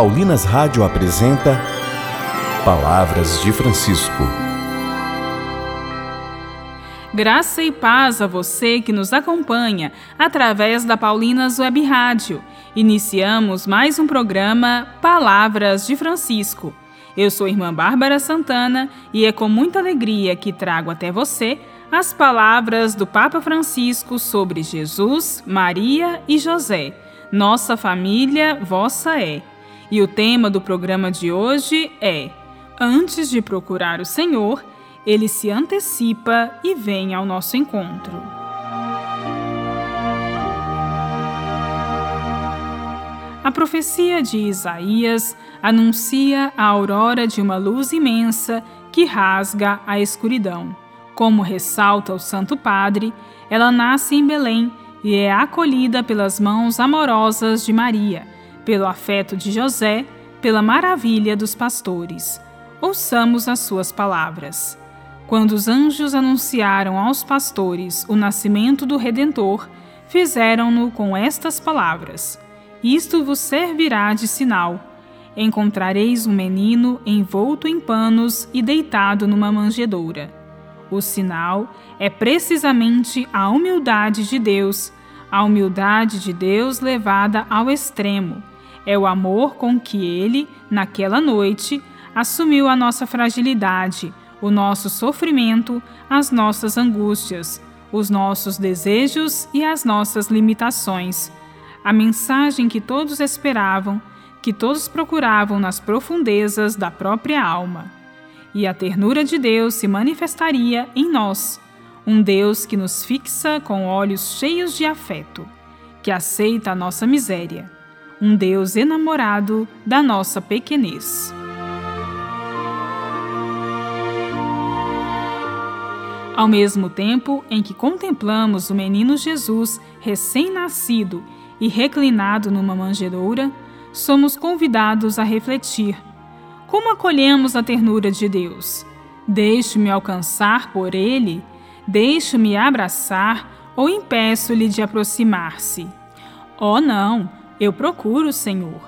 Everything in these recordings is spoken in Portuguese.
Paulinas Rádio apresenta Palavras de Francisco. Graça e paz a você que nos acompanha através da Paulinas Web Rádio. Iniciamos mais um programa Palavras de Francisco. Eu sou irmã Bárbara Santana e é com muita alegria que trago até você as palavras do Papa Francisco sobre Jesus, Maria e José. Nossa família, vossa é. E o tema do programa de hoje é: Antes de procurar o Senhor, ele se antecipa e vem ao nosso encontro. A profecia de Isaías anuncia a aurora de uma luz imensa que rasga a escuridão. Como ressalta o Santo Padre, ela nasce em Belém e é acolhida pelas mãos amorosas de Maria, pelo afeto de José, pela maravilha dos pastores. Ouçamos as suas palavras. Quando os anjos anunciaram aos pastores o nascimento do Redentor, fizeram-no com estas palavras: Isto vos servirá de sinal. Encontrareis um menino envolto em panos e deitado numa manjedoura. O sinal é precisamente a humildade de Deus, a humildade de Deus levada ao extremo. É o amor com que ele, naquela noite, assumiu a nossa fragilidade, o nosso sofrimento, as nossas angústias, os nossos desejos e as nossas limitações. A mensagem que todos esperavam, que todos procuravam nas profundezas da própria alma e a ternura de Deus se manifestaria em nós, um Deus que nos fixa com olhos cheios de afeto, que aceita a nossa miséria, um Deus enamorado da nossa pequenez. Ao mesmo tempo em que contemplamos o menino Jesus recém-nascido e reclinado numa manjedoura, somos convidados a refletir como acolhemos a ternura de Deus? Deixo-me alcançar por Ele? Deixo-me abraçar ou impeço-lhe de aproximar-se? Oh, não, eu procuro Senhor.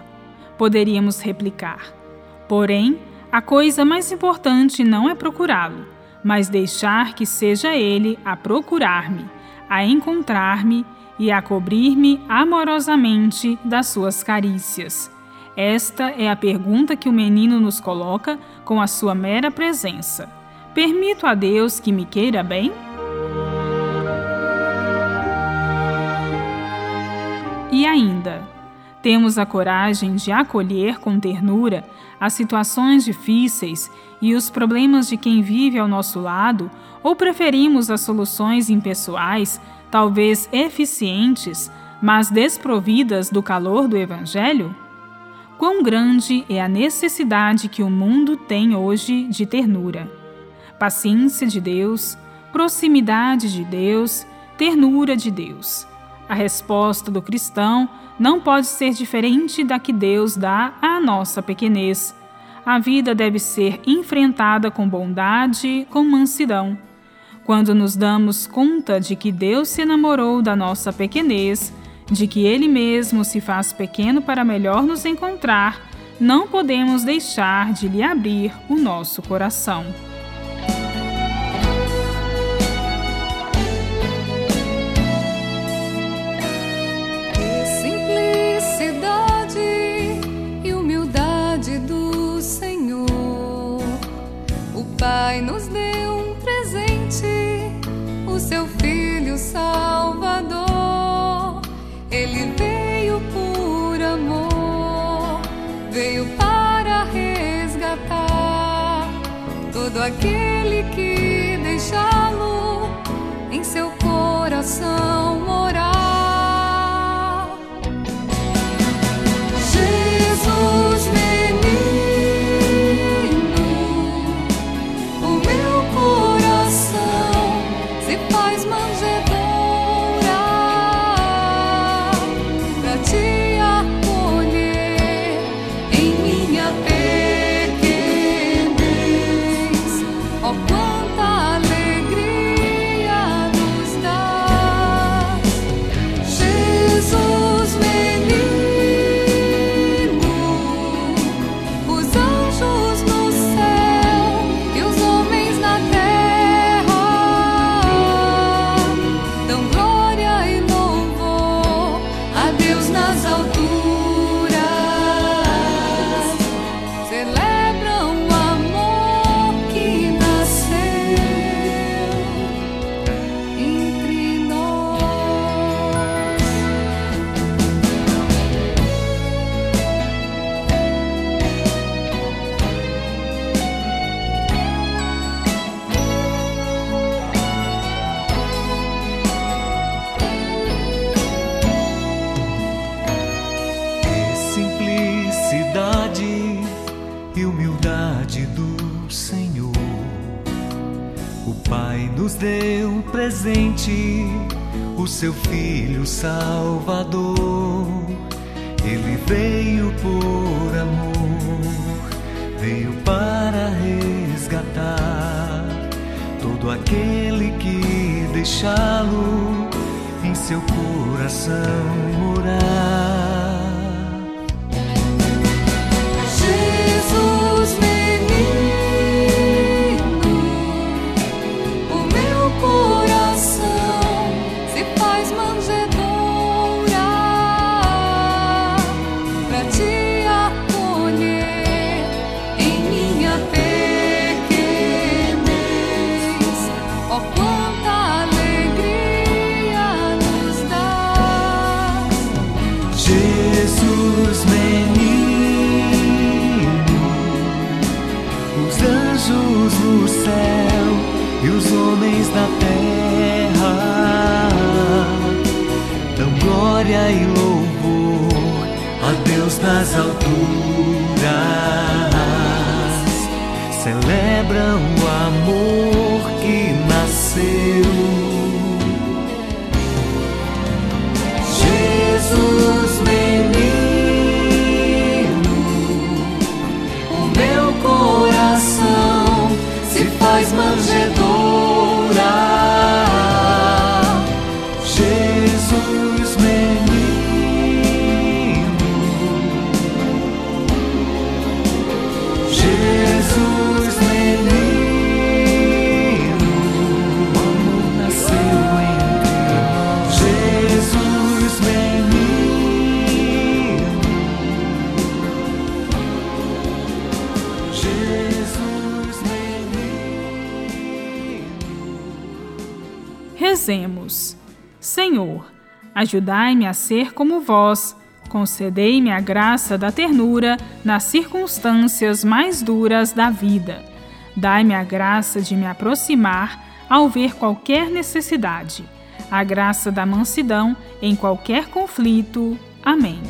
Poderíamos replicar. Porém, a coisa mais importante não é procurá-lo, mas deixar que seja Ele a procurar-me, a encontrar-me e a cobrir-me amorosamente das suas carícias esta é a pergunta que o menino nos coloca com a sua mera presença. Permito a Deus que me queira bem? Temos a coragem de acolher com ternura as situações difíceis e os problemas de quem vive ao nosso lado, ou preferimos as soluções impessoais, talvez eficientes, mas desprovidas do calor do Evangelho? quão grande é a necessidade que o mundo tem hoje de ternura. Paciência de Deus, proximidade de Deus, ternura de Deus. A resposta do cristão não pode ser diferente da que Deus dá à nossa pequenez. A vida deve ser enfrentada com bondade, com mansidão. Quando nos damos conta de que Deus se enamorou da nossa pequenez, de que Ele mesmo se faz pequeno para melhor nos encontrar, não podemos deixar de lhe abrir o nosso coração. Todo aquele que deixá-lo em seu coração nos deu presente, o seu Filho Salvador. Ele veio por amor, veio para resgatar todo aquele que deixá-lo em seu coração morar. Nas alturas celebram o amor Rezemos. Senhor, ajudai-me a ser como vós, concedei-me a graça da ternura nas circunstâncias mais duras da vida. Dai-me a graça de me aproximar ao ver qualquer necessidade, a graça da mansidão em qualquer conflito. Amém.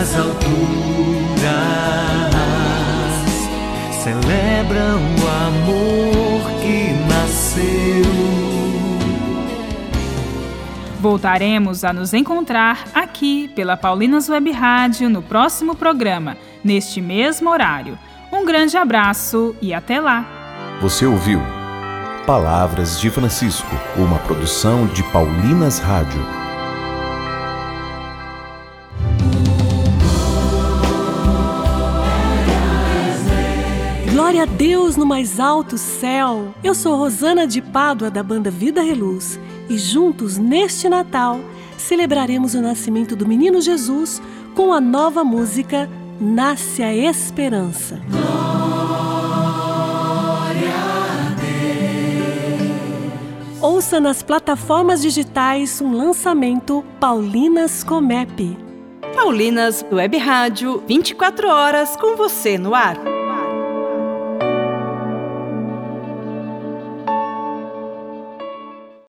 Nas alturas, celebram o amor que nasceu. Voltaremos a nos encontrar aqui pela Paulinas Web Rádio no próximo programa, neste mesmo horário. Um grande abraço e até lá! Você ouviu? Palavras de Francisco, uma produção de Paulinas Rádio. Glória a Deus no mais alto céu. Eu sou Rosana de Pádua da banda Vida Reluz e juntos neste Natal celebraremos o nascimento do menino Jesus com a nova música Nasce a Esperança. Ouça nas plataformas digitais um lançamento Paulinas Comep. Paulinas Web Rádio, 24 horas com você no ar.